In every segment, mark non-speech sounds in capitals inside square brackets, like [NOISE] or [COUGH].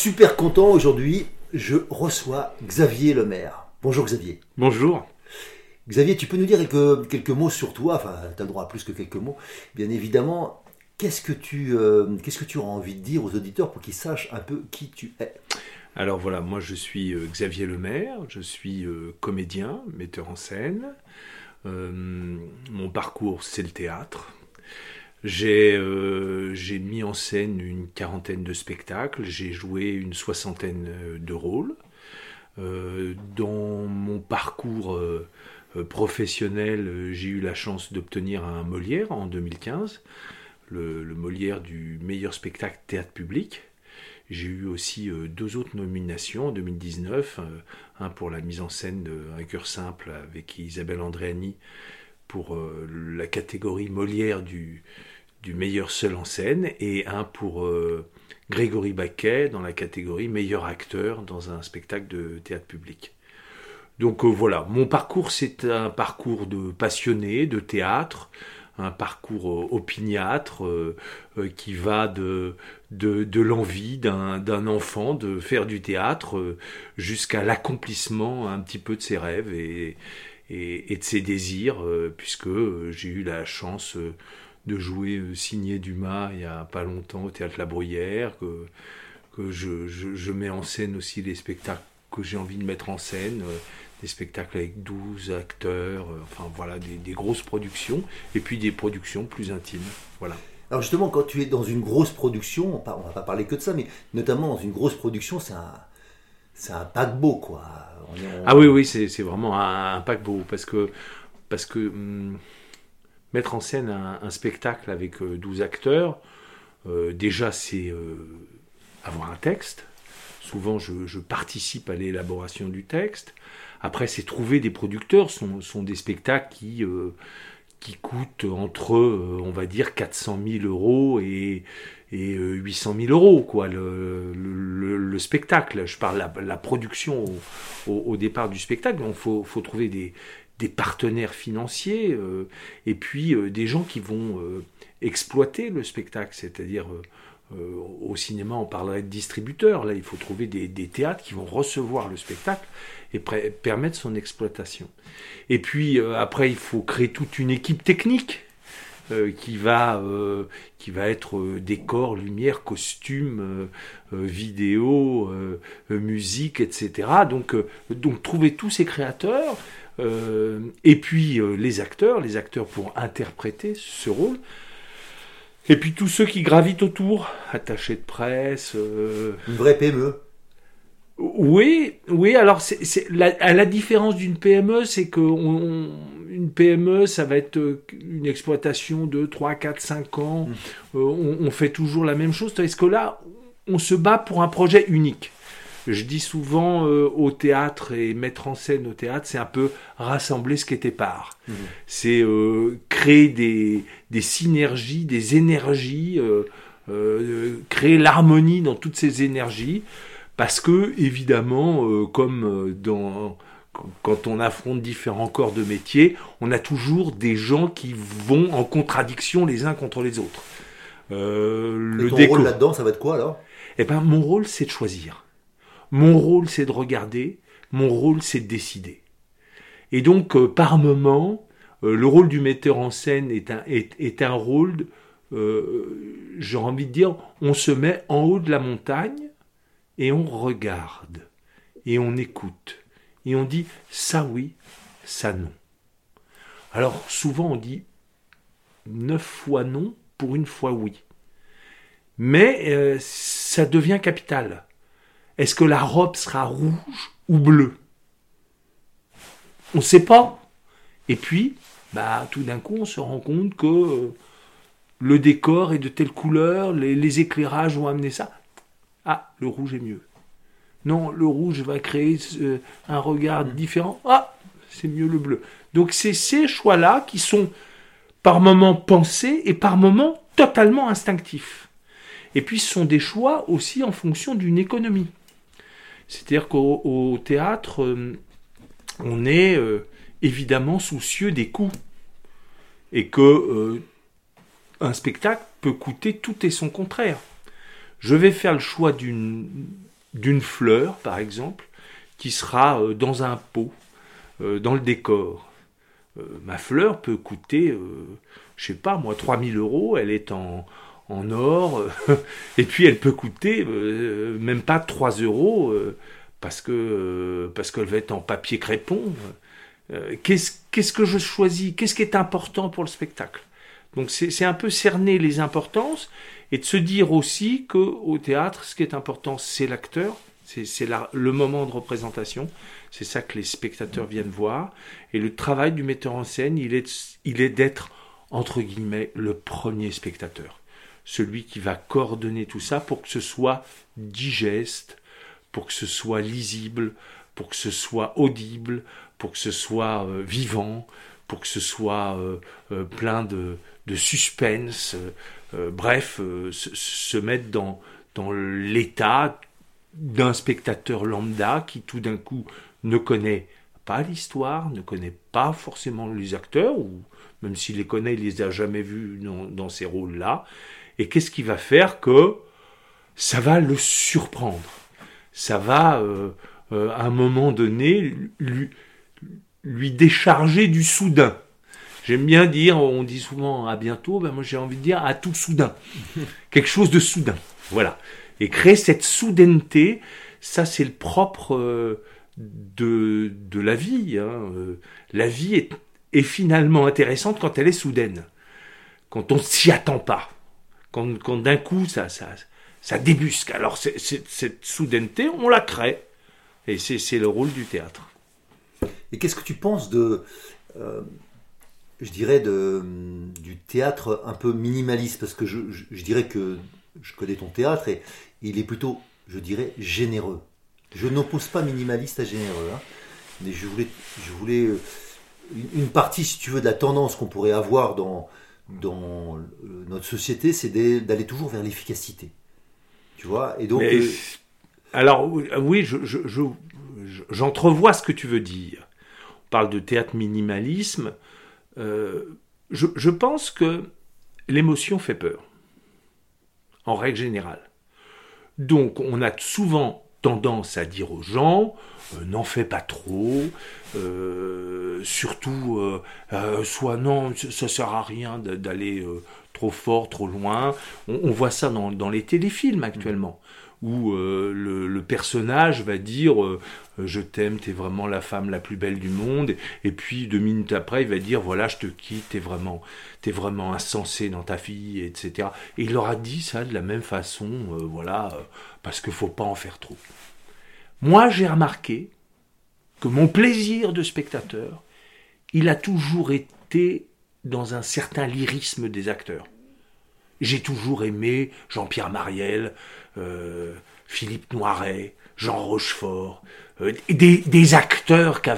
Super content aujourd'hui, je reçois Xavier Lemaire. Bonjour Xavier. Bonjour. Xavier, tu peux nous dire quelques, quelques mots sur toi? Enfin, tu as le droit à plus que quelques mots. Bien évidemment, qu'est-ce que, tu, euh, qu'est-ce que tu auras envie de dire aux auditeurs pour qu'ils sachent un peu qui tu es? Alors voilà, moi je suis euh, Xavier Lemaire, je suis euh, comédien, metteur en scène. mon parcours, c'est le théâtre. J'ai mis en scène une quarantaine de spectacles, j'ai joué une soixantaine de rôles. dans mon parcours euh, professionnel, euh, j'ai eu la chance d'obtenir un Molière en 2015, le, Molière du meilleur spectacle théâtre public. J'ai eu aussi euh, deux autres nominations en 2019, un pour la mise en scène de Un cœur simple avec Isabelle Andréani pour la catégorie Molière du, du meilleur seul en scène et un pour Grégory Baquet dans la catégorie meilleur acteur dans un spectacle de théâtre public. Donc euh, voilà, mon parcours c'est un parcours de passionné de théâtre, un parcours euh, opiniâtre euh, qui va de, de, l'envie d'un enfant de faire du théâtre jusqu'à l'accomplissement un petit peu de ses rêves et, et, de ses désirs, puisque j'ai eu la chance de jouer signé Dumas il n'y a pas longtemps au théâtre La Bruyère, que, que je, je, mets en scène aussi les spectacles que j'ai envie de mettre en scène des spectacles avec 12 acteurs, euh, enfin voilà, des, grosses productions, et puis des productions plus intimes. Voilà. Alors justement, quand tu es dans une grosse production, on va pas parler que de ça, mais notamment dans une grosse production, c'est un, c'est un paquebot, quoi. Ah oui, oui, c'est, vraiment un, paquebot, parce que, parce que hum, mettre en scène un, spectacle avec 12 euh, acteurs, euh, déjà c'est avoir un texte. Souvent, je, participe à l'élaboration du texte. Après, c'est trouver des producteurs, ce sont, des spectacles qui, euh, qui coûtent entre, euh, on va dire, 400 000 euros et, et 800 euh, 000 euros, quoi, le, le, spectacle. Je parle la, la production au, départ du spectacle. Il faut, faut, trouver des, des partenaires financiers et puis des gens qui vont exploiter le spectacle, c'est-à-dire au cinéma, on parlerait de distributeurs. Là, il faut trouver des, théâtres qui vont recevoir le spectacle et permettre son exploitation. Et puis euh, après, il faut créer toute une équipe technique euh, qui va euh, qui va être décor, lumière, costume, vidéo, musique, etc. Donc donc trouver tous ces créateurs et puis les acteurs, les acteurs pour interpréter ce rôle. Et puis tous ceux qui gravitent autour, attachés de presse. Une vraie PME. Oui, oui. Alors, c'est, la, à la différence d'une PME, c'est que une PME, ça va être euh, une exploitation de 3, 4, 5 ans. Mmh. Euh, on, fait toujours la même chose. Est-ce que là, on se bat pour un projet unique. Je dis souvent euh, au théâtre et mettre en scène au théâtre, c'est un peu rassembler ce qui était part. Mmh. C'est créer des, des, synergies, des énergies, créer l'harmonie dans toutes ces énergies parce que, évidemment, euh, comme euh, dans, quand on affronte différents corps de métier, on a toujours des gens qui vont en contradiction les uns contre les autres. Euh, le ton rôle là-dedans, ça va être quoi alors? Eh ben, mon rôle, c'est de choisir. Mon rôle, c'est de regarder. Mon rôle, c'est de décider. Et donc, par moment, le rôle du metteur en scène est un, est, est un rôle euh, j'ai envie de dire, on se met en haut de la montagne et on regarde et on écoute et on dit ça oui, ça non. Alors souvent on dit neuf fois non pour une fois oui. Mais euh, ça devient capital. Est-ce que la robe sera rouge ou bleue? On ne sait pas. Et puis, bah, tout d'un coup, on se rend compte que euh, le décor est de telle couleur, les, éclairages vont amener ça. Ah, le rouge est mieux. Non, le rouge va créer euh, un regard différent. Ah, c'est mieux le bleu. Donc c'est ces choix-là qui sont par moments pensés et par moments totalement instinctifs. Et puis ce sont des choix aussi en fonction d'une économie. C'est-à-dire qu'au théâtre, euh, on est euh, évidemment soucieux des coûts. Et que euh, un spectacle peut coûter tout et son contraire. Je vais faire le choix d'une fleur, par exemple, qui sera dans un pot, dans le décor. ma fleur peut coûter, je sais pas moi, 3000 euros, elle est en, en or, [LAUGHS] et puis elle peut coûter euh, même pas 3 euros euh, parce que euh, parce qu'elle va être en papier crépon. Qu'est-ce que je choisis? Qu'est-ce qui est important pour le spectacle? Donc c'est un peu cerner les importances et de se dire aussi que au théâtre, ce qui est important, c'est l'acteur, c'est le moment de représentation. C'est ça que les spectateurs viennent voir. Et le travail du metteur en scène, il est, il est d'être, entre guillemets, le premier spectateur celui qui va coordonner tout ça pour que ce soit digeste, pour que ce soit lisible, pour que ce soit audible, pour que ce soit euh, vivant, pour que ce soit euh, euh, plein de, suspense, bref, se, mettre dans, dans l'état d'un spectateur lambda qui tout d'un coup ne connaît pas l'histoire, ne connaît pas forcément les acteurs, ou même s'il les connaît, il les a jamais vus dans ces rôles-là, et qu'est-ce qui va faire que ça va le surprendre? Ça va, euh, euh, à un moment donné, lui, lui décharger du soudain. J'aime bien dire, on dit souvent à bientôt, ben moi j'ai envie de dire à tout soudain. [LAUGHS] Quelque chose de soudain. Voilà. Et créer cette soudaineté, ça c'est le propre euh, de, de la vie. Hein. La vie est, est finalement intéressante quand elle est soudaine. Quand on ne s'y attend pas quand, d'un coup ça, ça, ça débusque. Alors cette soudaineté, on la crée. Et c'est le rôle du théâtre. Et qu'est-ce que tu penses de, euh, je dirais, de, du théâtre un peu minimaliste? Parce que je, je, dirais que je connais ton théâtre et il est plutôt, je dirais, généreux. Je n'oppose pas minimaliste à généreux. Hein, mais je voulais, je voulais euh, une partie, si tu veux, de la tendance qu'on pourrait avoir dans, dans notre société, c'est d'aller toujours vers l'efficacité. Tu vois Et donc. Euh, alors, oui, j'entrevois je, ce que tu veux dire. On parle de théâtre minimalisme. Euh, je, pense que l'émotion fait peur, en règle générale. Donc, on a souvent tendance à dire aux gens euh, n'en fais pas trop, euh, surtout euh, soit non, ça sert à rien d'aller trop fort, trop loin. On, voit ça dans, les téléfilms actuellement. Où le, personnage va dire je t'aime, t'es vraiment la femme la plus belle du monde, et puis deux minutes après il va dire voilà je te quitte, t'es vraiment, es vraiment insensé dans ta fille, etc. Et il leur a dit ça de la même façon, voilà, parce qu'il faut pas en faire trop. Moi, j'ai remarqué que mon plaisir de spectateur, il a toujours été dans un certain lyrisme des acteurs. J'ai toujours aimé Jean-Pierre Mariel, euh, Philippe Noiret, Jean Rochefort, euh, des, acteurs qui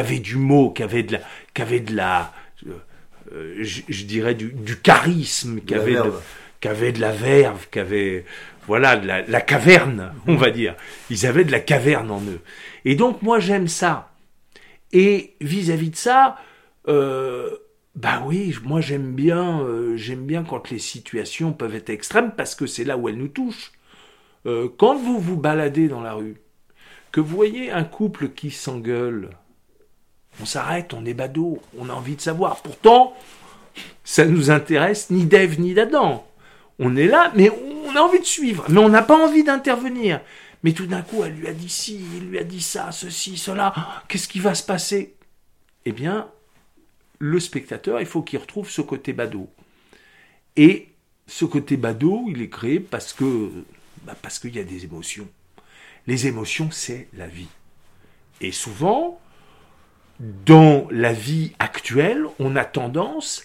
avaient, du mot, qui avaient de la, de la euh, je, dirais du, charisme, qui avaient, de, de la verve, qui avaient voilà, la, caverne, on va dire. Ils avaient de la caverne en eux. Et donc moi j'aime ça. Et vis-à-vis de ça, euh, bah oui, moi j'aime bien, euh, j'aime bien quand les situations peuvent être extrêmes parce que c'est là où elles nous touchent. Euh, quand vous vous baladez dans la rue, que vous voyez un couple qui s'engueule, on s'arrête, on est badaud, on a envie de savoir. Pourtant, ça nous intéresse ni d'Ève ni d'Adam. On est là, mais on a envie de suivre, mais on n'a pas envie d'intervenir. Mais tout d'un coup, elle lui a dit ci, il lui a dit ça, ceci, cela. Qu'est-ce qui va se passer? Eh bien, le spectateur, il faut qu'il retrouve ce côté badaud. Et ce côté badaud, il est créé parce que bah parce qu'il y a des émotions. Les émotions, c'est la vie. Et souvent, dans la vie actuelle, on a tendance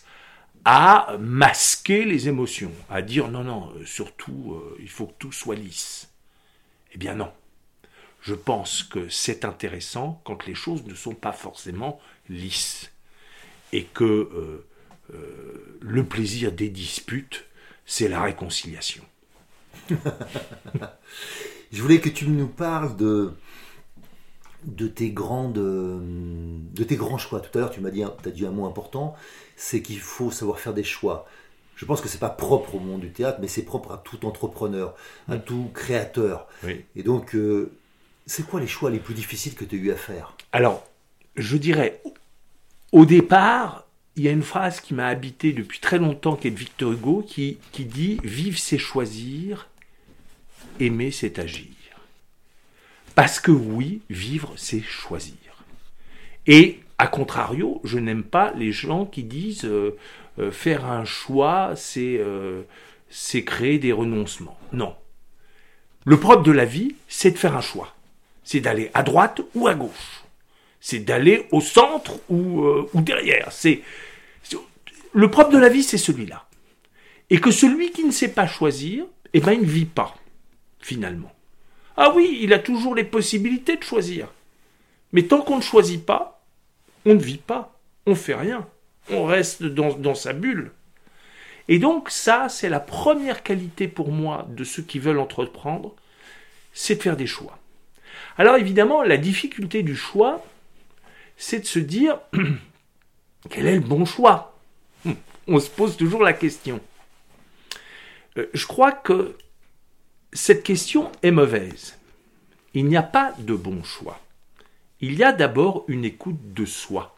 à masquer les émotions, à dire non, non, euh, surtout, euh, il faut que tout soit lisse. Eh bien non. Je pense que c'est intéressant quand les choses ne sont pas forcément lisses et que euh, le plaisir des disputes, c'est la réconciliation. [LAUGHS] Je voulais que tu nous parles de, de tes grandes, de tes grands choix. Tout à l'heure, tu m'as dit, as dit un mot important, c'est qu'il faut savoir faire des choix. Je pense que c'est pas propre au monde du théâtre, mais c'est propre à tout entrepreneur, à tout créateur. Et donc, euh, c'est quoi les choix les plus difficiles que tu as eu à faire? Alors, je dirais, au départ, il y a une phrase qui m'a habité depuis très longtemps, qui est de Victor Hugo, qui, qui dit Vivre, c'est choisir, aimer, c'est agir. Parce que oui, vivre, c'est choisir. Et, à contrario, je n'aime pas les gens qui disent euh, euh, faire un choix, euh, c'est créer des renoncements. Non. Le propre de la vie, c'est de faire un choix. C'est d'aller à droite ou à gauche. C'est d'aller au centre ou, ou derrière. C'est le propre de la vie, c'est celui-là. Et que celui qui ne sait pas choisir, eh ben, il ne vit pas, finalement. Ah oui, il a toujours les possibilités de choisir. Mais tant qu'on ne choisit pas, on ne vit pas, on ne fait rien, on reste dans, sa bulle. Et donc ça, c'est la première qualité pour moi de ceux qui veulent entreprendre, c'est de faire des choix. Alors évidemment, la difficulté du choix, c'est de se dire [CLEARS THROAT] quel est le bon choix? On se pose toujours la question. Euh, je crois que cette question est mauvaise. Il n'y a pas de bon choix. Il y a d'abord une écoute de soi.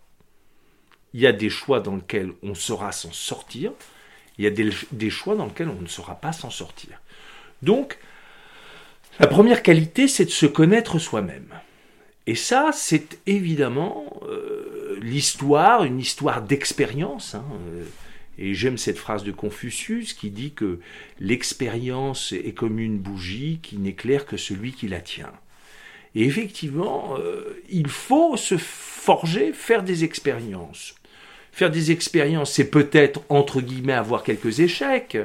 Il y a des choix dans lesquels on saura s'en sortir, il y a des, choix dans lesquels on ne saura pas s'en sortir. Donc, la première qualité, c'est de se connaître soi-même. Et ça, c'est évidemment euh, l'histoire, une histoire d'expérience. Hein, euh, et j'aime cette phrase de Confucius qui dit que l'expérience est comme une bougie qui n'éclaire que celui qui la tient. Et effectivement, euh, il faut se forger, faire des expériences. Faire des expériences, c'est peut-être, entre guillemets, avoir quelques échecs,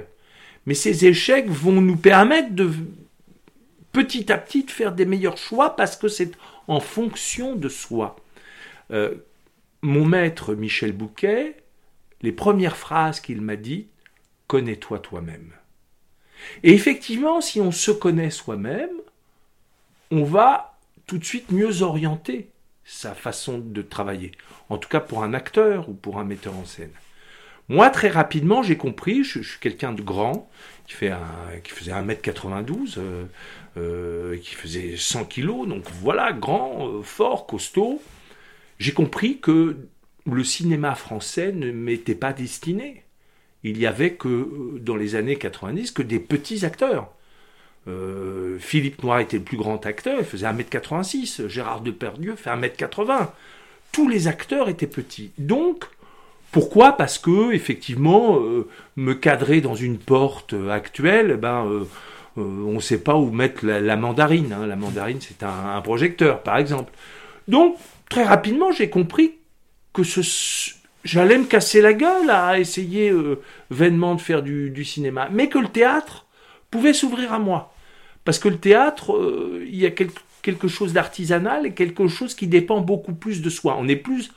mais ces échecs vont nous permettre de petit à petit de faire des meilleurs choix parce que c'est en fonction de soi. Euh, mon maître Michel Bouquet, les premières phrases qu'il m'a dit, connais-toi toi-même. Et effectivement, si on se connaît soi-même, on va tout de suite mieux orienter sa façon de travailler. En tout cas pour un acteur ou pour un metteur en scène. Moi, très rapidement, j'ai compris, je, suis quelqu'un de grand, qui, fait qui faisait 1m92, euh, euh, qui faisait 100 kg, donc voilà, grand, euh, fort, costaud. J'ai compris que le cinéma français ne m'était pas destiné. Il y avait que, dans les années 90, que des petits acteurs. Euh, Philippe Noir était le plus grand acteur, il faisait 1m86. Gérard Depardieu fait 1m80. Tous les acteurs étaient petits. Donc, pourquoi? Parce que, effectivement, euh, me cadrer dans une porte actuelle, eh ben, euh, on ne sait pas où mettre la, mandarine. Hein. La mandarine, c'est un, projecteur, par exemple. Donc, très rapidement, j'ai compris que j'allais me casser la gueule à essayer euh, vainement de faire du, cinéma, mais que le théâtre pouvait s'ouvrir à moi. Parce que le théâtre, euh, il y a quelque chose d'artisanal et quelque chose qui dépend beaucoup plus de soi. On est plus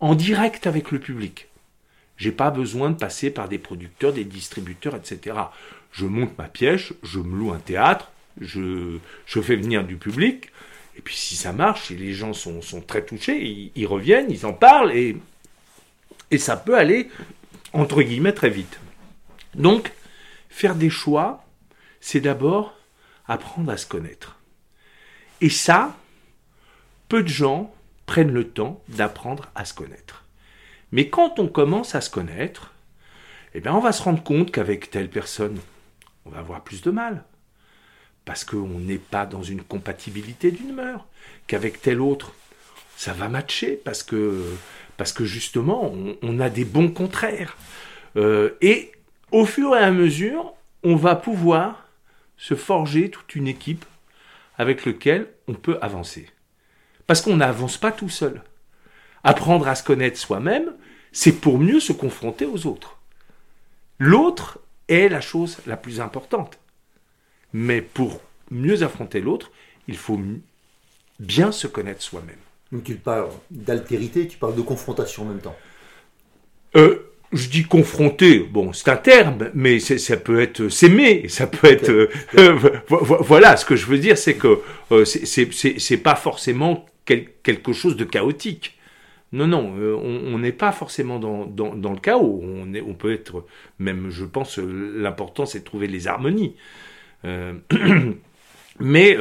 en direct avec le public. J'ai pas besoin de passer par des producteurs, des distributeurs, etc. Je monte ma pièce, je me loue un théâtre, je, je fais venir du public, et puis si ça marche, si les gens sont, très touchés, ils, reviennent, ils en parlent, et, et ça peut aller, entre guillemets, très vite. Donc, faire des choix, c'est d'abord apprendre à se connaître. Et ça, peu de gens prennent le temps d'apprendre à se connaître. Mais quand on commence à se connaître, eh bien on va se rendre compte qu'avec telle personne, on va avoir plus de mal. Parce qu'on n'est pas dans une compatibilité d'humeur. Qu'avec tel autre, ça va matcher parce que, parce que justement, on, a des bons contraires. Euh, et au fur et à mesure, on va pouvoir se forger toute une équipe avec laquelle on peut avancer. Parce qu'on n'avance pas tout seul. Apprendre à se connaître soi-même, c'est pour mieux se confronter aux autres. L'autre est la chose la plus importante. Mais pour mieux affronter l'autre, il faut bien se connaître soi-même. Donc tu parles d'altérité, tu parles de confrontation en même temps. Euh, je dis confronter, bon, c'est un terme, mais ça peut être s'aimer, ça peut être, euh, voilà, ce que je veux dire, c'est que euh, c'est pas forcément quelque chose de chaotique. Non, non, euh, on n'est pas forcément dans, dans, le chaos. On, est, on peut être, même, je pense, l'important c'est de trouver les harmonies. [CLEARS THROAT] mais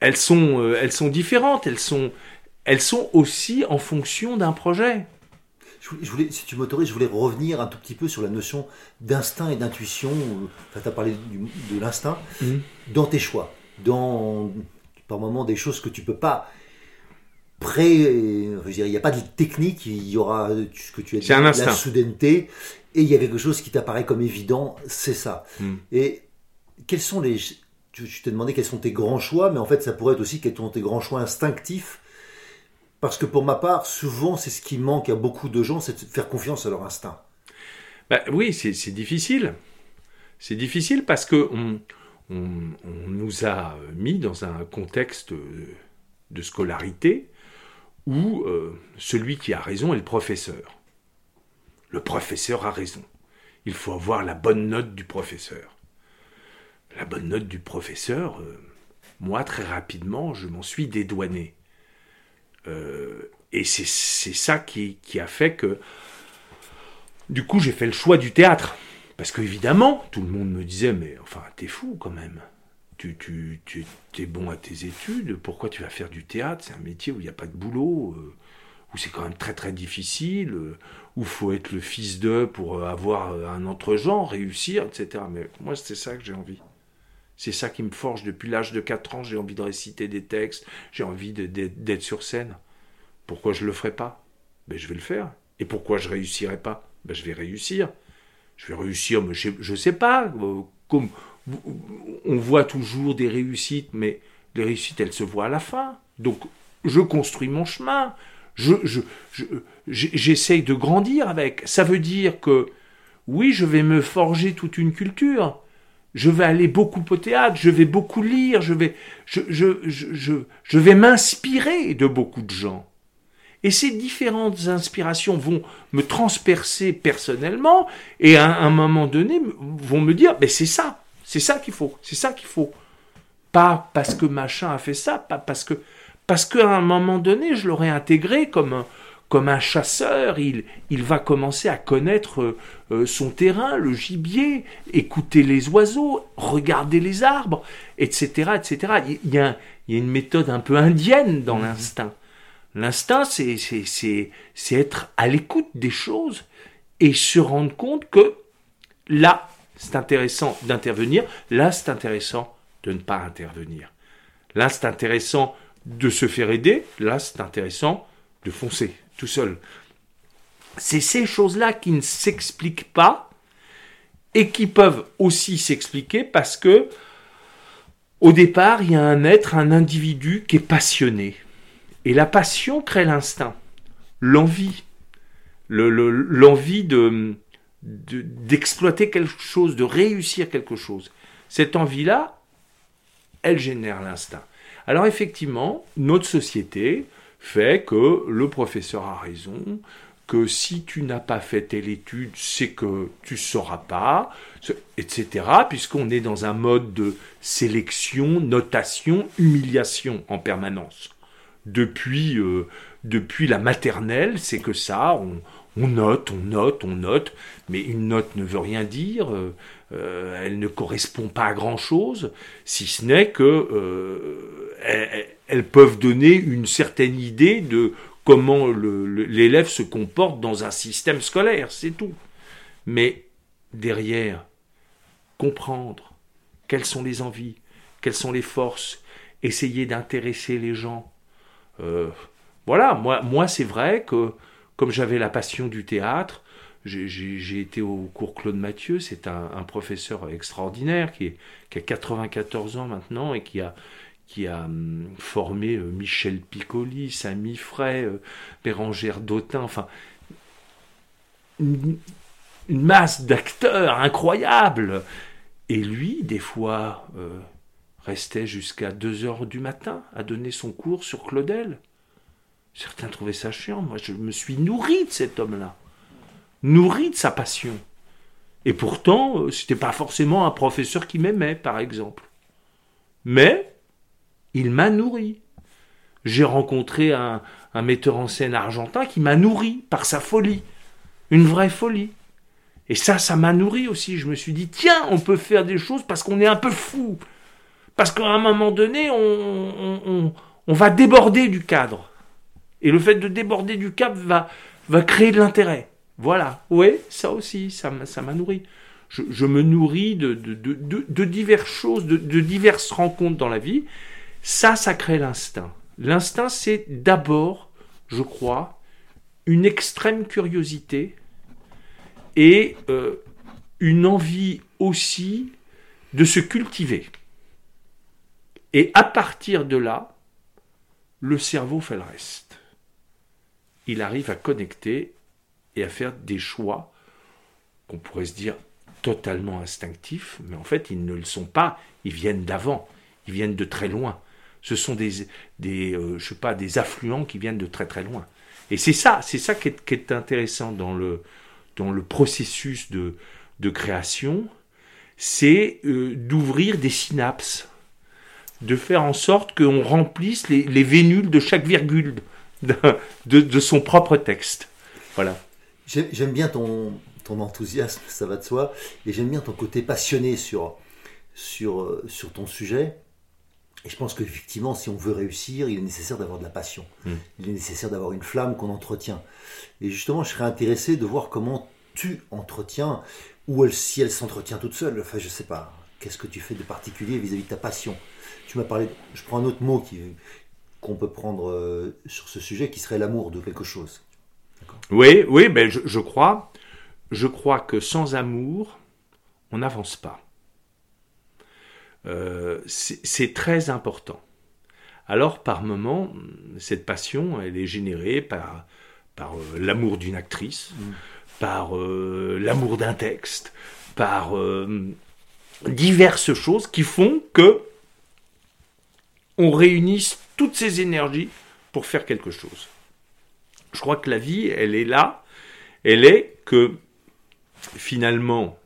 elles sont, elles sont différentes. Elles sont, elles sont aussi en fonction d'un projet je voulais, si tu m'autorises, je voulais revenir un tout petit peu sur la notion d'instinct et d'intuition. Enfin, tu as parlé de l'instinct mhm. dans tes choix, dans par moments des choses que tu peux pas pré. il n'y a pas de technique, il y aura ce que tu as dit, un la soudaineté, et il y a quelque chose qui t'apparaît comme évident, c'est ça. Mhm. Et quels sont les. Tu t'es demandé quels sont tes grands choix, mais en fait, ça pourrait être aussi quels sont tes grands choix instinctifs parce que pour ma part, souvent, c'est ce qui manque à beaucoup de gens, c'est de faire confiance à leur instinct. Bah, oui, c'est difficile. C'est difficile parce que on, nous a mis dans un contexte de scolarité où euh, celui qui a raison est le professeur. Le professeur a raison. Il faut avoir la bonne note du professeur. La bonne note du professeur, euh, moi très rapidement, je m'en suis dédouané. Euh, et c'est ça qui, a fait que, du coup, j'ai fait le choix du théâtre. Parce qu'évidemment, tout le monde me disait, mais enfin, t'es fou quand même. Tu, tu, tu es bon à tes études, pourquoi tu vas faire du théâtre? C'est un métier où il n'y a pas de boulot, euh, où c'est quand même très très difficile, euh, où faut être le fils d'eux pour avoir un autre genre, réussir, etc. Mais moi, c'est ça que j'ai envie. C'est ça qui me forge depuis l'âge de 4 ans. J'ai envie de réciter des textes, j'ai envie d'être sur scène. Pourquoi je ne le ferai pas? Ben, Je vais le faire. Et pourquoi je ne réussirai pas? Ben, Je vais réussir. Je vais réussir, mais je ne sais pas. Euh, comme, on voit toujours des réussites, mais les réussites, elles se voient à la fin. Donc, je construis mon chemin. Je, j'essaye de grandir avec. Ça veut dire que, oui, je vais me forger toute une culture je vais aller beaucoup au théâtre, je vais beaucoup lire, je vais, je, je, vais m'inspirer de beaucoup de gens. Et ces différentes inspirations vont me transpercer personnellement et à un moment donné vont me dire, mais c'est ça, c'est ça qu'il faut, c'est ça qu'il faut. Pas parce que machin a fait ça, pas parce que, parce qu'à un moment donné, je l'aurais intégré comme un, comme un chasseur, il, il va commencer à connaître euh, son terrain, le gibier, écouter les oiseaux, regarder les arbres, etc. etc. Il, y a, il y a une méthode un peu indienne dans mmh. l'instinct. L'instinct, c'est, c'est, c'est être à l'écoute des choses et se rendre compte que là, c'est intéressant d'intervenir, là, c'est intéressant de ne pas intervenir. Là, c'est intéressant de se faire aider, là, c'est intéressant de foncer tout seul. C'est ces choses-là qui ne s'expliquent pas et qui peuvent aussi s'expliquer parce que au départ, il y a un être, un individu qui est passionné. Et la passion crée l'instinct, l'envie, l'envie de, d'exploiter quelque chose, de réussir quelque chose. Cette envie-là, elle génère l'instinct. Alors effectivement, notre société, fait que le professeur a raison, que si tu n'as pas fait telle étude, c'est que tu ne sauras pas, etc., puisqu'on est dans un mode de sélection, notation, humiliation en permanence. Depuis, euh, depuis la maternelle, c'est que ça, on, note, on note, on note, mais une note ne veut rien dire, euh, euh, elle ne correspond pas à grand-chose, si ce n'est que elles peuvent donner une certaine idée de comment l'élève se comporte dans un système scolaire, c'est tout. Mais derrière, comprendre quelles sont les envies, quelles sont les forces, essayer d'intéresser les gens. Euh, voilà, moi, moi c'est vrai que comme j'avais la passion du théâtre, j'ai été au cours Claude Mathieu, c'est un, professeur extraordinaire qui, a 94 ans maintenant et qui a, hum, formé euh, Michel Piccoli, Samy Frey, euh, Bérangère Dautin, enfin, une, masse d'acteurs incroyables. Et lui, des fois, euh, restait jusqu'à 2 heures du matin à donner son cours sur Claudel. Certains trouvaient ça chiant. Moi, je me suis nourri de cet homme-là, nourri de sa passion. Et pourtant, c'était pas forcément un professeur qui m'aimait, par exemple. Mais il m'a nourri. J'ai rencontré un, metteur en scène argentin qui m'a nourri par sa folie. Une vraie folie. Et ça, ça m'a nourri aussi. Je me suis dit, tiens, on peut faire des choses parce qu'on est un peu fou. Parce qu'à un moment donné, on, va déborder du cadre. Et le fait de déborder du cadre va, va créer de l'intérêt. Voilà. Oui, ça aussi, ça m'a nourri. Je, me nourris de, de, diverses choses, de, diverses rencontres dans la vie. Ça, ça crée l'instinct. L'instinct, c'est d'abord, je crois, une extrême curiosité et euh, une envie aussi de se cultiver. Et à partir de là, le cerveau fait le reste. Il arrive à connecter et à faire des choix qu'on pourrait se dire totalement instinctifs, mais en fait ils ne le sont pas, ils viennent d'avant, ils viennent de très loin ce sont des, des euh, sais pas, des affluents qui viennent de très très loin. Et c'est ça, c'est ça qui est, intéressant dans le, dans le processus de, de création, c'est euh, d'ouvrir des synapses, de faire en sorte qu'on remplisse les, les, vénules de chaque virgule de, de, son propre texte. Voilà. J'aime bien ton, ton enthousiasme, ça va de soi, et j'aime bien ton côté passionné sur, sur, euh, sur ton sujet. Et je pense qu'effectivement, si on veut réussir, il est nécessaire d'avoir de la passion. Hmm. Il est nécessaire d'avoir une flamme qu'on entretient. Et justement, je serais intéressé de voir comment tu entretiens, ou elle, si elle s'entretient toute seule. Enfin, je sais pas. Qu'est-ce que tu fais de particulier vis-à-vis de ta passion? Tu m'as parlé. Je prends un autre mot qu'on peut prendre euh, sur ce sujet, qui serait l'amour de quelque chose. Oui, oui, ben je, je crois. Je crois que sans amour, on n'avance pas. Euh, c'est très important. Alors, par moment, cette passion, elle est générée par, par euh, l'amour d'une actrice, mm. par euh, l'amour d'un texte, par diverses choses qui font que on réunisse toutes ces énergies pour faire quelque chose. Je crois que la vie, elle est là, elle est que finalement,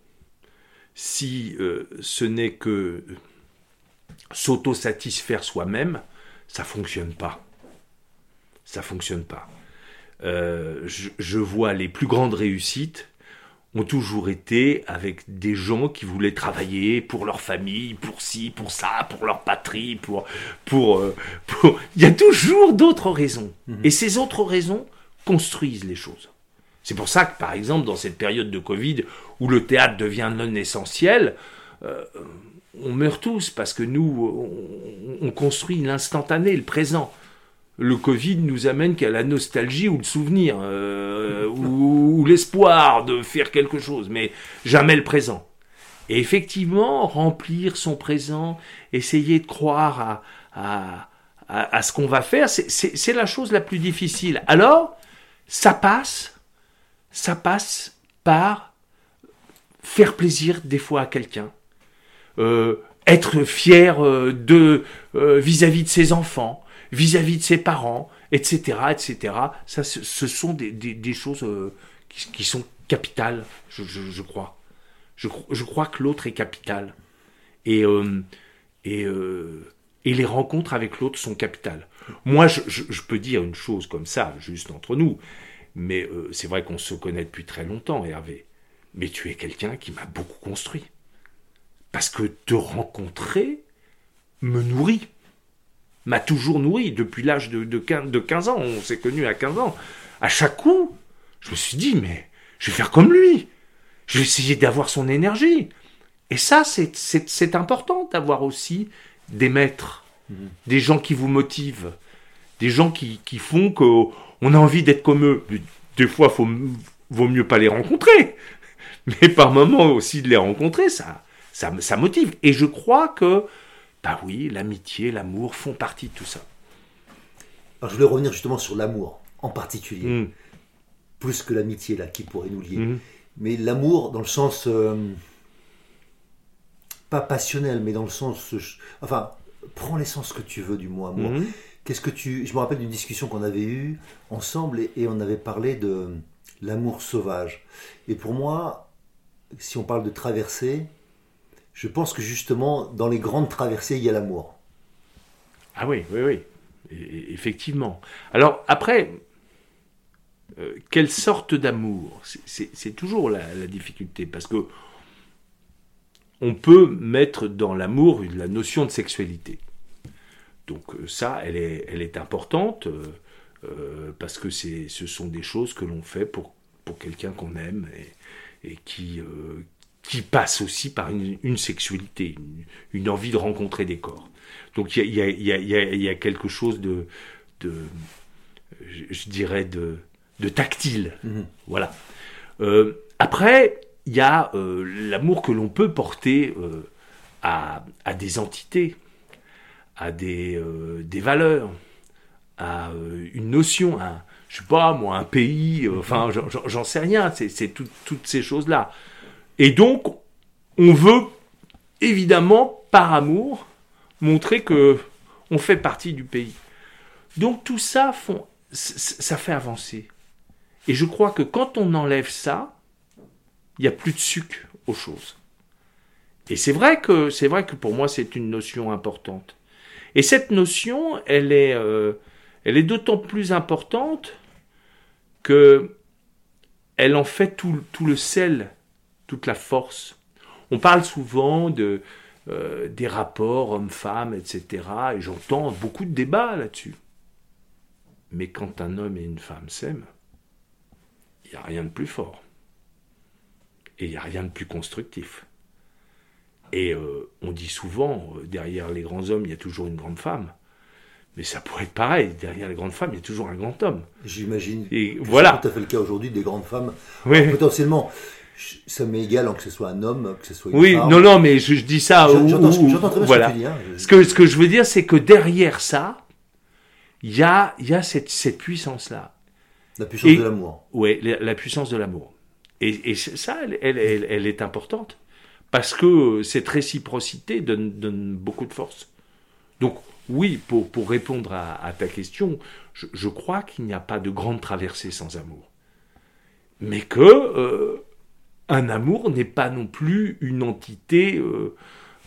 si ce n'est que s'auto-satisfaire soi-même, ça fonctionne pas. Ça fonctionne pas. Euh, je, vois les plus grandes réussites ont toujours été avec des gens qui voulaient travailler pour leur famille, pour ci, pour ça, pour leur patrie, pour pour, euh, [LAUGHS] il y a toujours d'autres raisons. Mhm. Et ces autres raisons construisent les choses. C'est pour ça que par exemple dans cette période de Covid où le théâtre devient non essentiel, euh, on meurt tous parce que nous, on, construit l'instantané, le présent. Le Covid nous amène qu'à la nostalgie ou le souvenir, euh, ou, l'espoir de faire quelque chose, mais jamais le présent. Et effectivement, remplir son présent, essayer de croire à, à ce qu'on va faire, c'est la chose la plus difficile. Alors, ça passe, ça passe par faire plaisir des fois à quelqu'un euh, être fier euh, vis-à-vis de ses enfants, vis-à-vis de ses parents, etc., etc. Ça, ce sont des, choses qui, sont capitales, je, crois. Je, crois que l'autre est capital. Et, et, et les rencontres avec l'autre sont capitales. Moi, je, peux dire une chose comme ça, juste entre nous, mais c'est vrai qu'on se connaît depuis très longtemps, Hervé. Mais tu es quelqu'un qui m'a beaucoup construit. Parce que te rencontrer me nourrit, m'a toujours nourri depuis l'âge de, de, 15, ans. On s'est connus à 15 ans. À chaque coup, je me suis dit, mais je vais faire comme lui. Je vais essayer d'avoir son énergie. Et ça, c'est important d'avoir aussi des maîtres, mhm. des gens qui vous motivent, des gens qui, qui font qu'on a envie d'être comme eux. Des fois, il vaut mieux pas les rencontrer. [LAUGHS] Mais par moments aussi de les rencontrer, ça, ça, ça motive. Et je crois que, bah oui, l'amitié, l'amour font partie de tout ça. Alors, je voulais revenir justement sur l'amour en particulier, mm. plus que l'amitié là qui pourrait nous lier. Mm. Mais l'amour dans le sens euh, pas passionnel, mais dans le sens, enfin, prends l'essence que tu veux du mot amour. Mm. Qu'est-ce que tu, je me rappelle d'une discussion qu'on avait eue ensemble et, on avait parlé de l'amour sauvage. Et pour moi, si on parle de traversée, je pense que justement dans les grandes traversées il y a l'amour. Ah oui, oui, oui effectivement. Alors après, euh, quelle sorte d'amour? C'est toujours la, difficulté, parce que on peut mettre dans l'amour la notion de sexualité. Donc euh, ça, elle est, importante, euh, parce que ce sont des choses que l'on fait pour, pour quelqu'un qu'on aime et, qui, qui passe aussi par une, sexualité, une, envie de rencontrer des corps. Donc il y a, quelque chose de, je, dirais, de, tactile. Mhm. Voilà. Euh, après, il y a euh, l'amour que l'on peut porter euh, à, des entités, à des, valeurs, à une notion, à, je sais pas moi, un pays, enfin, j'en sais rien, c'est toutes ces choses-là. Et donc, on veut évidemment, par amour, montrer que on fait partie du pays. Donc tout ça, ça fait avancer. Et je crois que quand on enlève ça, il n'y a plus de sucre aux choses. Et c'est vrai que c'est vrai que pour moi c'est une notion importante. Et cette notion, elle est, euh, d'autant plus importante que elle en fait tout le sel, toute la force. On parle souvent de, euh, des rapports hommes-femmes, etc. Et j'entends beaucoup de débats là-dessus. Mais quand un homme et une femme s'aiment, il n'y a rien de plus fort. Et il n'y a rien de plus constructif. Et euh, on dit souvent, euh, derrière les grands hommes, il y a toujours une grande femme. Mais ça pourrait être pareil, derrière les grandes femmes, il y a toujours un grand homme. J'imagine. Et voilà. C'est tout à fait le cas aujourd'hui des grandes femmes. Oui. potentiellement, ça m'est égal que ce soit un homme, que ce soit une oui, non, non, mais je, dis ça. J'entends très bien ce que tu dis. Hein. Ce, que, ce que je veux dire, c'est que derrière ça, il y a, y a cette, cette puissance-là. La puissance de l'amour. Oui, la, puissance de l'amour. Et, et, ça, elle, elle, elle, est importante. Parce que cette réciprocité donne, donne beaucoup de force. Donc, oui, pour, pour répondre à, à ta question, je, je crois qu'il n'y a pas de grande traversée sans amour. Mais que euh, un amour n'est pas non plus une entité euh,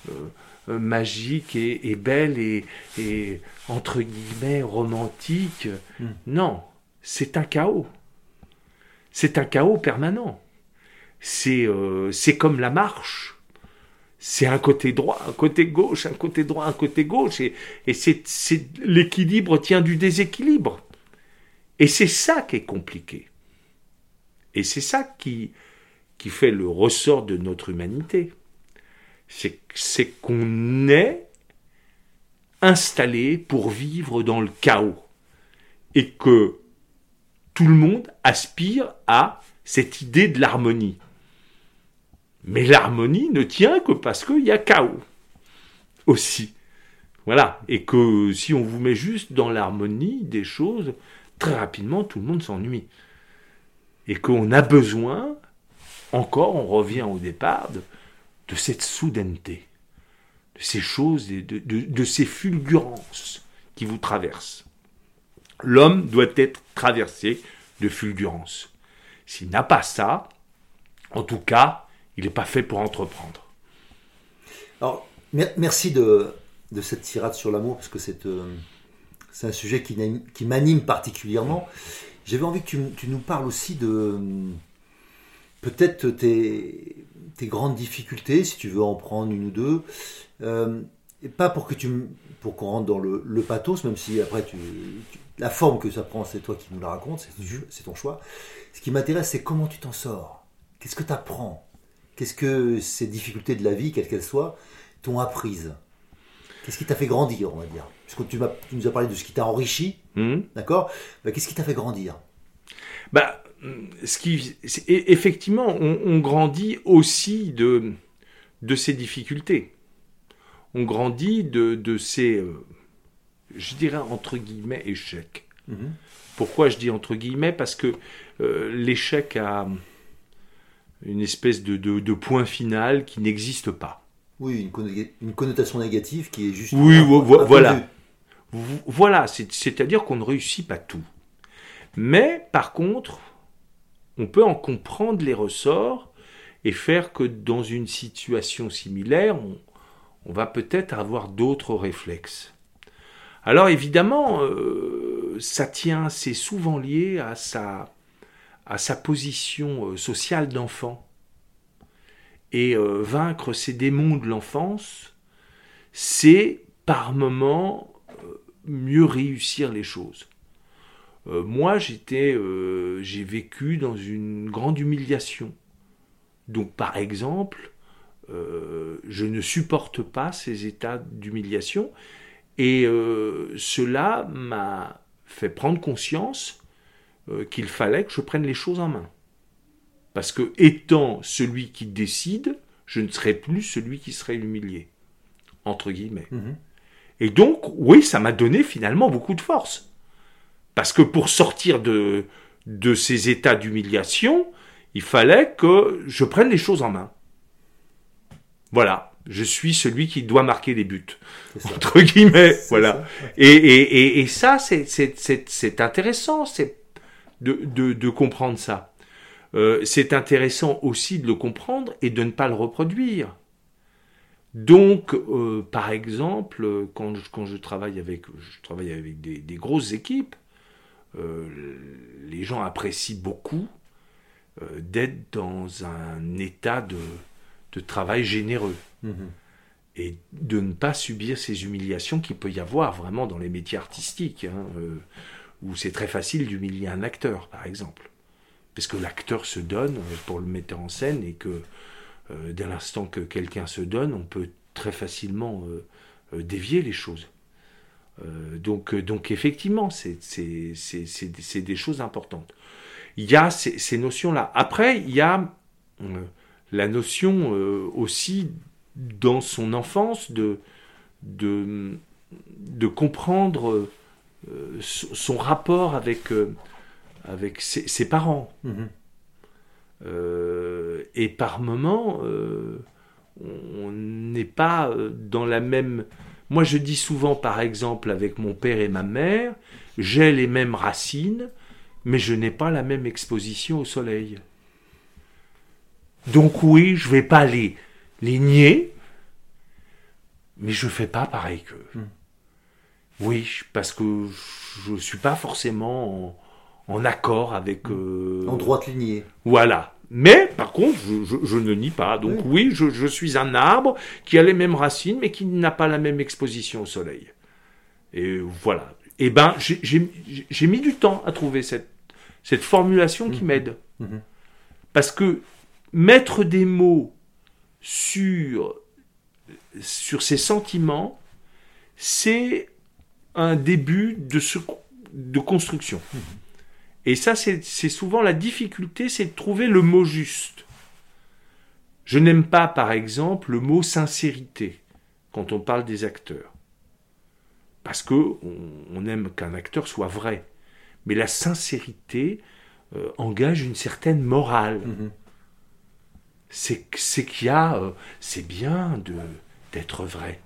euh, magique et, belle et, entre guillemets romantique. Hmm. Non, c'est un chaos. C'est un chaos permanent. C'est euh, comme la marche. C'est un côté droit, un côté gauche, un côté droit, un côté gauche. Et, et c'est l'équilibre tient du déséquilibre. Et c'est ça qui est compliqué. Et c'est ça qui, fait le ressort de notre humanité. C'est qu'on est installé pour vivre dans le chaos et que tout le monde aspire à cette idée de l'harmonie. Mais l'harmonie ne tient que parce qu'il y a chaos aussi. Voilà. Et que si on vous met juste dans l'harmonie des choses, très rapidement, tout le monde s'ennuie. Et qu'on a besoin encore, on revient au départ de, cette soudaineté, de ces choses, de, ces fulgurances qui vous traversent. L'homme doit être traversé de fulgurances. S'il n'a pas ça, en tout cas, il n'est pas fait pour entreprendre. Alors, merci de, cette tirade sur l'amour, parce que c'est euh, un sujet qui, m'anime particulièrement. J'avais envie que tu, tu, nous parles aussi de peut-être tes, grandes difficultés, si tu veux en prendre une ou deux. Euh, et pas pour que tu pour qu'on rentre dans le, pathos, même si après tu, la forme que ça prend, c'est toi qui nous la racontes, c'est ton choix. Ce qui m'intéresse, c'est comment tu t'en sors. Qu'est-ce que tu apprends Qu'est-ce que ces difficultés de la vie, quelles qu'elles soient, t'ont apprises? Qu'est-ce qui t'a fait grandir, on va dire? Parce que tu, tu, nous as parlé de ce qui t'a enrichi, Hmm. d'accord? Bah, Qu'est-ce qui t'a fait grandir? Bah, ce qui, effectivement, on, on grandit aussi de, de ces difficultés. On grandit de, de ces, euh, je dirais entre guillemets, échecs. Mhm. Pourquoi je dis entre guillemets? Parce que euh, l'échec a une espèce de, de, de point final qui n'existe pas. Oui, une, conno- une connotation négative qui est juste. Oui, vo- voilà. Voilà, c'est- c'est-à-dire qu'on ne réussit pas tout. Mais par contre, on peut en comprendre les ressorts et faire que dans une situation similaire, on, va peut-être avoir d'autres réflexes. Alors évidemment, euh, ça tient, c'est souvent lié à sa, à sa position euh, sociale d'enfant. Et euh, vaincre ces démons de l'enfance, c'est par moments mieux réussir les choses. Euh, moi, j'étais, euh, j'ai vécu dans une grande humiliation. Donc, par exemple, euh, je ne supporte pas ces états d'humiliation, et cela m'a fait prendre conscience qu'il fallait que je prenne les choses en main. Parce que, étant celui qui décide, je ne serai plus celui qui serait humilié. Entre guillemets. Mhm. Et donc, oui, ça m'a donné finalement beaucoup de force. Parce que pour sortir de, de ces états d'humiliation, il fallait que je prenne les choses en main. Voilà. Je suis celui qui doit marquer les buts. Entre guillemets. Voilà. Et, et, et, et ça, c'est- c'est c'est- c'est intéressant c'est de, de, de comprendre ça. Euh, c'est intéressant aussi de le comprendre et de ne pas le reproduire. Donc, euh, par exemple, quand je, quand je travaille avec, je travaille avec des, des grosses équipes, les gens apprécient beaucoup euh, d'être dans un état de, de travail généreux Mhm. et de ne pas subir ces humiliations qu'il peut y avoir vraiment dans les métiers artistiques, hein, euh, où c'est très facile d'humilier un acteur, par exemple. Parce que l'acteur se donne euh, pour le metteur en scène et que euh, dès l'instant que quelqu'un se donne, on peut très facilement euh, euh, dévier les choses. Euh, donc, euh, donc effectivement, c'est des- choses importantes. Il y a ces, ces notions-là. Après, il y a euh, la notion euh, aussi dans son enfance de, de, de comprendre son rapport avec, avec ses, ses parents. Mhm. Et par moments, on n'est pas dans la même... Moi, je dis souvent, par exemple, avec mon père et ma mère, j'ai les mêmes racines, mais je n'ai pas la même exposition au soleil. Donc oui, je vais pas les, les nier, mais je fais pas pareil qu'eux. Hmm. Oui, parce que je suis pas forcément en, en accord avec... euh, En droite lignée. voilà. Mais, par contre, je, je- je ne nie pas. Donc Oui. oui, je, je suis un arbre qui a les mêmes racines, mais qui n'a pas la même exposition au soleil. Et voilà. Et ben, j'ai- mis du temps à trouver cette, cette formulation qui Mhm. m'aide. Mhm. Parce que mettre des mots sur, sur ces sentiments, c'est un début de, ce- de construction. Et ça, c'est souvent la difficulté, c'est de trouver le mot juste. Je n'aime pas, par exemple, le mot sincérité quand on parle des acteurs. Parce que on, on aime qu'un acteur soit vrai. Mais la sincérité euh, engage une certaine morale Mhm. c'est qu'il y a euh, c'est bien d'être vrai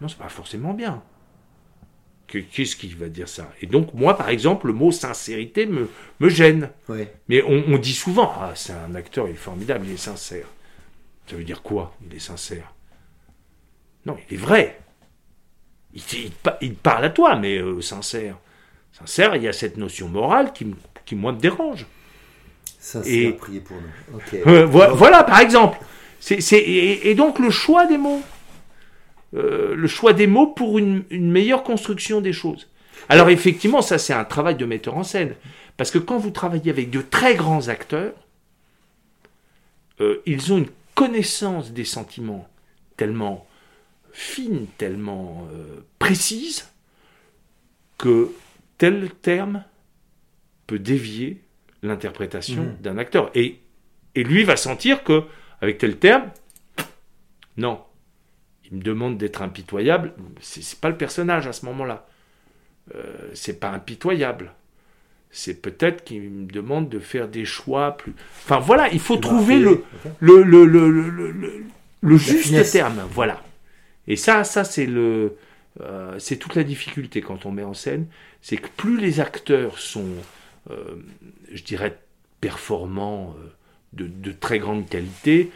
non c'est pas forcément bien qu'est-ce qui va dire ça? Et donc moi par exemple le mot sincérité me, me gêne Ouais. mais on, on dit souvent ah c'est un acteur il est formidable il est sincère ça veut dire quoi il est sincère? Non il est vrai il, parle à toi mais euh, sincère sincère il y a cette notion morale qui, qui moi me dérange c'est Et- prier pour nous. Euh, vo- voilà, par exemple. Et donc le choix des mots. Euh, le choix des mots pour une, une meilleure construction des choses. Alors effectivement, ça c'est un travail de metteur en scène. Parce que quand vous travaillez avec de très grands acteurs, euh, ils ont une connaissance des sentiments tellement fine, tellement euh, précise, que tel terme peut dévier l'interprétation Mhm. d'un acteur. Et, et lui va sentir que, avec tel terme, non, il me demande d'être impitoyable, c'est pas le personnage à ce moment-là. Euh, c'est pas impitoyable. C'est peut-être qu'il me demande de faire des choix plus. Enfin voilà, il faut trouver le, le, le, le, le, juste terme. Voilà. Et ça, ça c'est le, euh, c'est toute la difficulté quand on met en scène, c'est que plus les acteurs sont, euh, je dirais, performants, euh, de, de très grande qualité,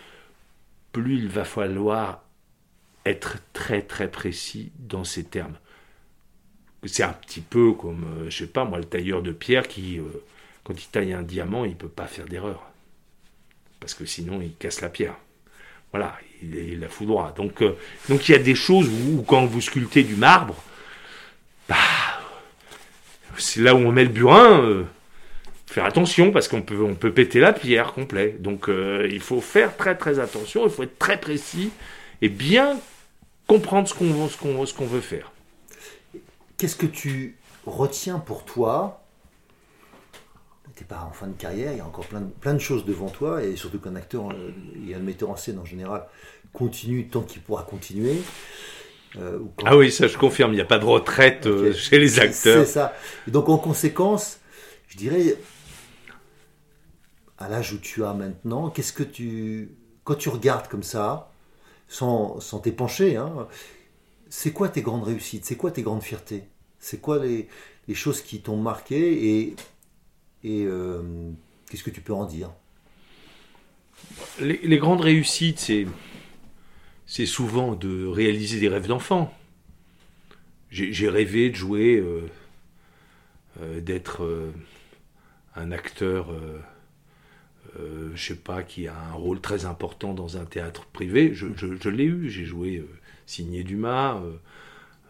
plus il va falloir être très très précis dans ces termes. C'est un petit peu comme, euh, je sais pas moi, le tailleur de pierre qui, euh, quand il taille un diamant, il peut pas faire d'erreur. Parce que sinon, il casse la pierre. Voilà, il, il la foudroie. Donc, euh, donc il y a des choses où, quand vous sculptez du marbre, bah, c'est là où on met le burin. faire attention parce qu'on peut, on peut péter la pierre complet. Donc il faut faire très très attention, il faut être très précis et bien comprendre ce qu'on ce qu'on ce qu'on veut faire. Qu'est-ce que tu retiens pour toi? T'es pas en fin de carrière, il y a encore plein de, plein de choses devant toi, et surtout qu'un acteur euh, et un metteur en scène en général continue tant qu'il pourra continuer. Euh, ou quand- Ah oui, ça je confirme, il n'y a pas de retraite euh, chez les acteurs. C'est ça. Et donc en conséquence, je dirais, à l'âge où tu as maintenant, qu'est-ce que tu, quand tu regardes comme ça, sans, t'épancher, hein, c'est quoi tes grandes réussites? C'est quoi tes grandes fiertés? C'est quoi les, choses qui t'ont marqué? Et, euh, qu'est-ce que tu peux en dire? Les, grandes réussites, c'est souvent de réaliser des rêves d'enfant. J'ai rêvé de jouer, euh, euh, d'être un acteur, euh, je sais pas, qui a un rôle très important dans un théâtre privé. Je, l'ai eu, j'ai joué euh, signé Dumas euh,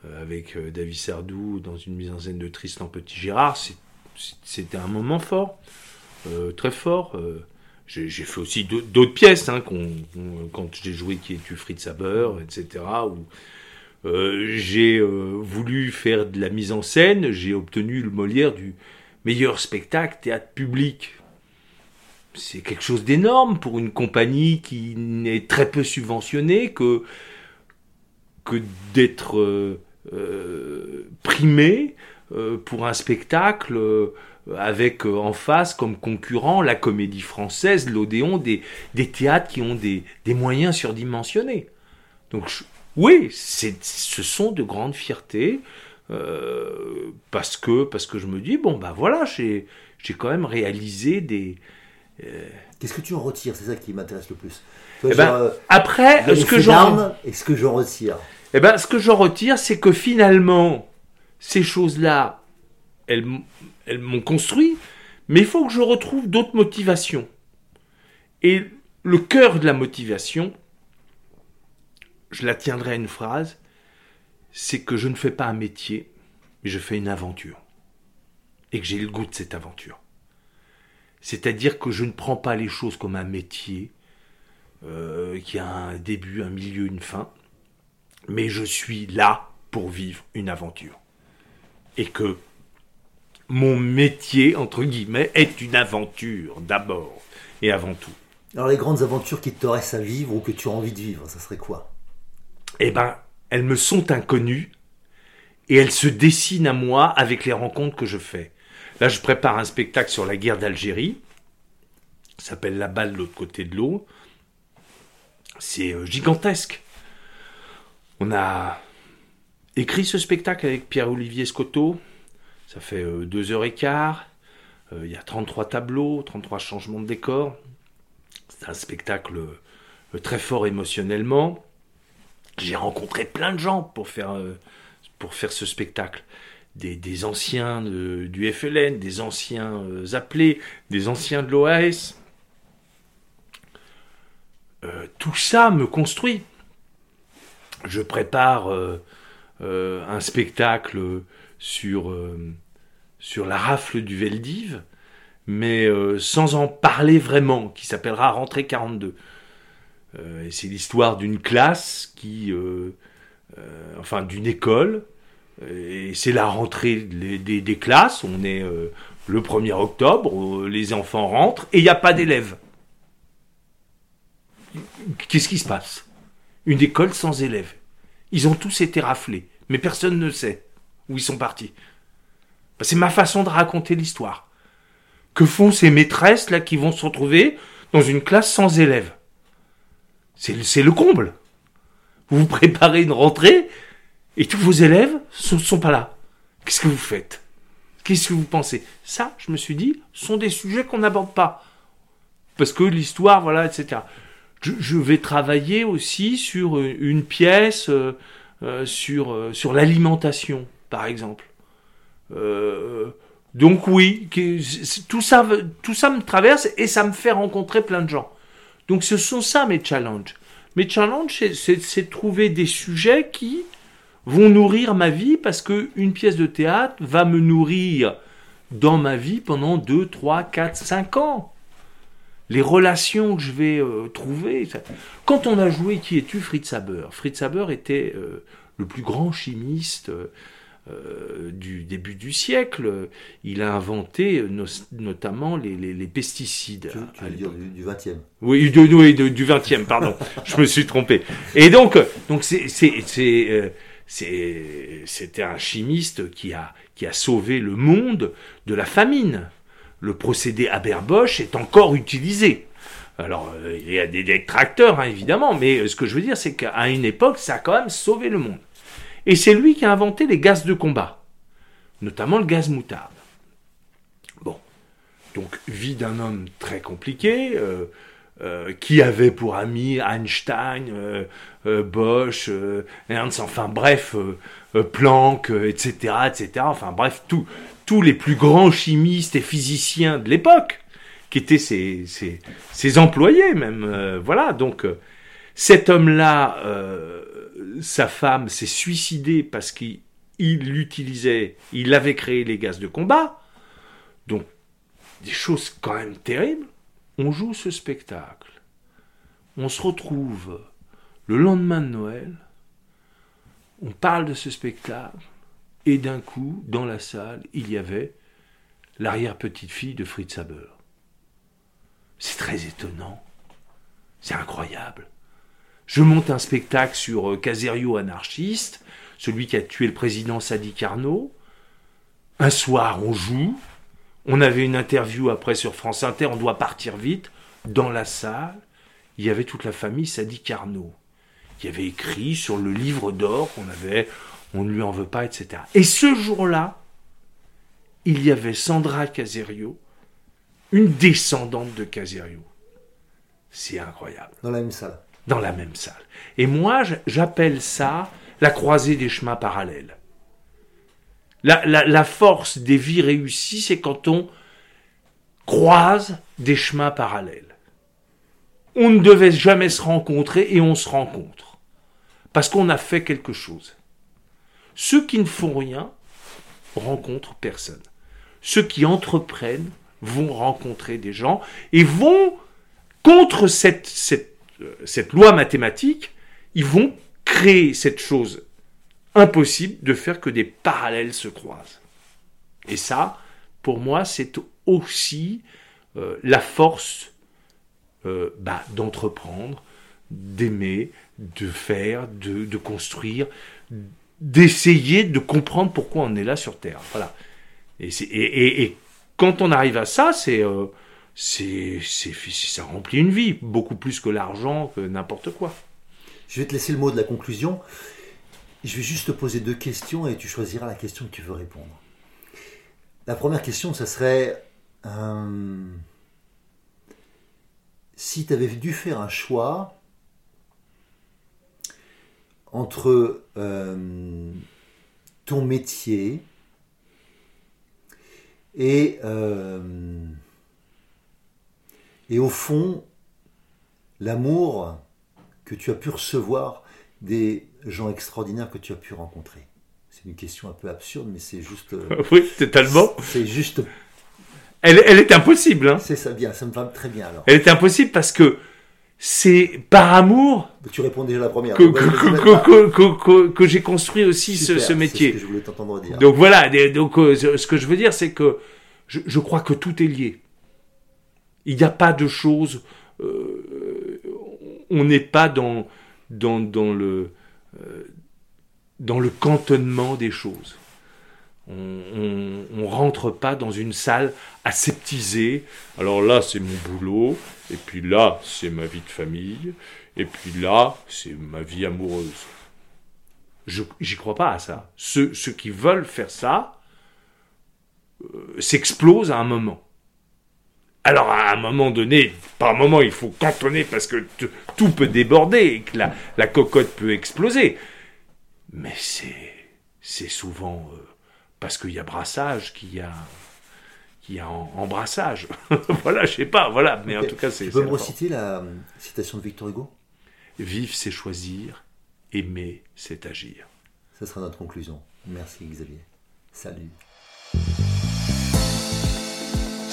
euh, avec David Sardou dans une mise en scène de Tristan Petit-Gérard. C'est- c'est- C'était un moment fort, très fort. j'ai fait aussi d'au- d'autres pièces, hein, quand j'ai joué Qui es-tu Fritz Haber, etc. J'ai voulu faire de la mise en scène, j'ai obtenu le Molière du meilleur spectacle théâtre public. C'est quelque chose d'énorme pour une compagnie qui n'est très peu subventionnée, que, que d'être euh, euh, primé euh, pour un spectacle euh, avec en face comme concurrent la comédie française, l'Odéon, des, des théâtres qui ont des, des moyens surdimensionnés. Donc oui, ce sont de grandes fiertés parce que parce que je me dis bon bah voilà j'ai quand même réalisé des Qu'est-ce que tu en retires? C'est ça qui m'intéresse le plus. Eh ben, genre, euh, après ce que j'en d'armes et ce que j'en retire. Eh ben, ce que j'en retire, c'est que finalement, ces choses-là, elles, elles m'ont construit, mais il faut que je retrouve d'autres motivations. Et le cœur de la motivation, je la tiendrai à une phrase, c'est que je ne fais pas un métier, mais je fais une aventure. Et que j'ai le goût de cette aventure. C'est-à-dire que je ne prends pas les choses comme un métier, euh, qui a un début, un milieu, une fin mais je suis là pour vivre une aventure. Et que mon métier, entre guillemets, est une aventure d'abord et avant tout. Alors les grandes aventures qui te restent à vivre ou que tu as envie de vivre, ça serait quoi? Eh ben, elles me sont inconnues et elles se dessinent à moi avec les rencontres que je fais. Là, je prépare un spectacle sur la guerre d'Algérie. Ça s'appelle La balle de l'autre côté de l'eau. C'est euh, gigantesque. On a écrit ce spectacle avec Pierre-Olivier Scotto. Ça fait euh, deux heures et quart. Euh, Il y a 33 tableaux, 33 changements de décor. C'est un spectacle très fort émotionnellement. J'ai rencontré plein de gens pour faire ce spectacle. Des, anciens du FLN, des anciens euh, appelés, des anciens de l'OAS. Euh, tout ça me construit. Je prépare euh, un spectacle sur, sur la rafle du Veldiv. mais sans en parler vraiment, qui s'appellera Rentrée 42. Euh, et c'est l'histoire d'une classe qui, enfin d'une école, et c'est la rentrée des, classes. On est euh, le 1er octobre, euh, les enfants rentrent et il n'y a pas d'élèves. Qu'est-ce qui se passe? Une école sans élèves. Ils ont tous été raflés, mais personne ne sait où ils sont partis. Ben, c'est ma façon de raconter l'histoire. Que font ces maîtresses là qui vont se retrouver dans une classe sans élèves? C'est le- comble. Vous préparez une rentrée et tous vos élèves ne sont pas là. Qu'est-ce que vous faites? Qu'est-ce que vous pensez? Ça, je me suis dit, sont des sujets qu'on n'aborde pas. Parce que l'histoire, voilà, etc. Je, vais travailler aussi sur euh, une pièce euh, euh, sur, sur l'alimentation, par exemple. Donc oui, que- tout ça, tout ça me traverse et ça me fait rencontrer plein de gens. Donc ce sont ça mes challenges. Mes challenges, c'est de trouver des sujets qui vont nourrir ma vie parce que une pièce de théâtre va me nourrir dans ma vie pendant 2, 3, 4, 5 ans. Les relations que je vais euh, trouver. Quand on a joué Qui es-tu Fritz Haber? Fritz Haber était euh, le plus grand chimiste euh, du début du siècle. Il a inventé nos- notamment les, les- les pesticides. Tu, tu dire du, du 20e. Oui, de, oui, du 20e, pardon. [LAUGHS] je me suis trompé. Et donc, donc c'est, c'était un chimiste qui a, qui a sauvé le monde de la famine. Le procédé Haber-Bosch est encore utilisé. Alors, euh, il y a des détracteurs, hein, évidemment, mais euh, ce que je veux dire, c'est qu'à une époque, ça a quand même sauvé le monde. Et c'est lui qui a inventé les gaz de combat, notamment le gaz moutarde. Bon, donc vie d'un homme très compliqué, euh, euh, qui avait pour amis Einstein, euh, euh, Bosch, euh, Ernst, enfin bref, Planck, etc., etc., enfin bref, tous tous les plus grands chimistes et physiciens de l'époque, qui étaient ses, ses, ses employés même, voilà, donc cet homme-là, sa femme s'est suicidée parce qu'il il utilisait, il avait créé les gaz de combat, donc des choses quand même terribles. On joue ce spectacle, on se retrouve le lendemain de Noël, on parle de ce spectacle, et d'un coup, dans la salle, il y avait l'arrière-petite-fille de Fritz Haber. C'est très étonnant, c'est incroyable. Je monte un spectacle sur euh, Caserio anarchiste, celui qui a tué le président Sadi Carnot. Un soir, on joue. On avait une interview après sur France Inter, on doit partir vite. Dans la salle, il y avait toute la famille Sadi Carnot, qui avait écrit sur le livre d'or qu'on avait, on ne lui en veut pas, etc. Et ce jour-là, il y avait Sandra Caserio, une descendante de Caserio. C'est incroyable Dans la même salle. dans la même salle. Et moi, j'appelle ça la croisée des chemins parallèles. La, force des vies réussies, c'est quand on croise des chemins parallèles. On ne devait jamais se rencontrer et on se rencontre. Parce qu'on a fait quelque chose. Ceux qui ne font rien rencontrent personne. Ceux qui entreprennent vont rencontrer des gens et vont contre cette, cette, euh, cette loi mathématique, ils vont créer cette chose impossible de faire que des parallèles se croisent. Et ça, pour moi, c'est aussi euh, la force euh, bah, d'entreprendre, d'aimer, de faire, de, de construire, d'essayer de comprendre pourquoi on est là sur Terre. Voilà. Et, et, et- et quand on arrive à ça, c'est euh, ça remplit une vie beaucoup plus que l'argent, que n'importe quoi. Je vais te laisser le mot de la conclusion. Je vais juste te poser deux questions et tu choisiras la question que tu veux répondre. La première question, ça serait euh, si tu avais dû faire un choix entre euh, ton métier euh, et au fond l'amour que tu as pu recevoir des gens extraordinaires que tu as pu rencontrer C'est une question un peu absurde, mais c'est juste. euh, [LAUGHS] oui, totalement. C'est juste Elle, elle est impossible. Hein. C'est ça bien, ça me va très bien alors. Elle est impossible parce que c'est par amour Tu réponds déjà à la première. que, que, j'ai construit aussi ce, Super, ce c'est métier. ce que je voulais t'entendre dire. Donc voilà, donc euh, ce ce que je veux dire, c'est que je, je crois que tout est lié. Il n'y a pas de choses. euh, on n'est pas dans, dans, dans le euh, dans le cantonnement des choses. On, on rentre pas dans une salle aseptisée. Alors là, c'est mon boulot, et puis là, c'est ma vie de famille, et puis là, c'est ma vie amoureuse. Je j'y crois pas à ça. Ceux, ceux qui veulent faire ça euh, s'explosent à un moment. Alors à un moment donné, par moment, il faut cantonner parce que tout peut déborder et que la, la cocotte peut exploser. Mais c'est c'est souvent euh, parce qu'il y a brassage qu'il y a qu'il y a en- embrassage. [LAUGHS] voilà, je sais pas, voilà. Mais en tout cas, c'est Tu peux me reciter la euh, citation de Victor Hugo? Vivre, c'est choisir. Aimer, c'est agir. Ça sera notre conclusion. Merci Xavier. Salut.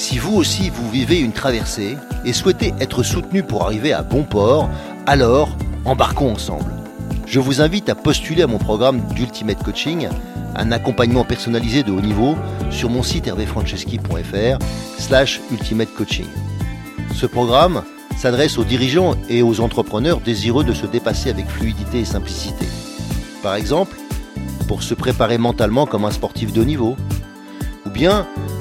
Si vous aussi vous vivez une traversée et souhaitez être soutenu pour arriver à bon port, alors embarquons ensemble. Je vous invite à postuler à mon programme d'Ultimate Coaching, un accompagnement personnalisé de haut niveau sur mon site hervéfranceschi.fr slash ultimate coaching. Ce programme s'adresse aux dirigeants et aux entrepreneurs désireux de se dépasser avec fluidité et simplicité. Par exemple, pour se préparer mentalement comme un sportif de haut niveau, ou bien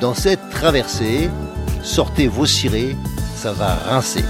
Dans cette traversée, sortez vos cirés, ça va rincer.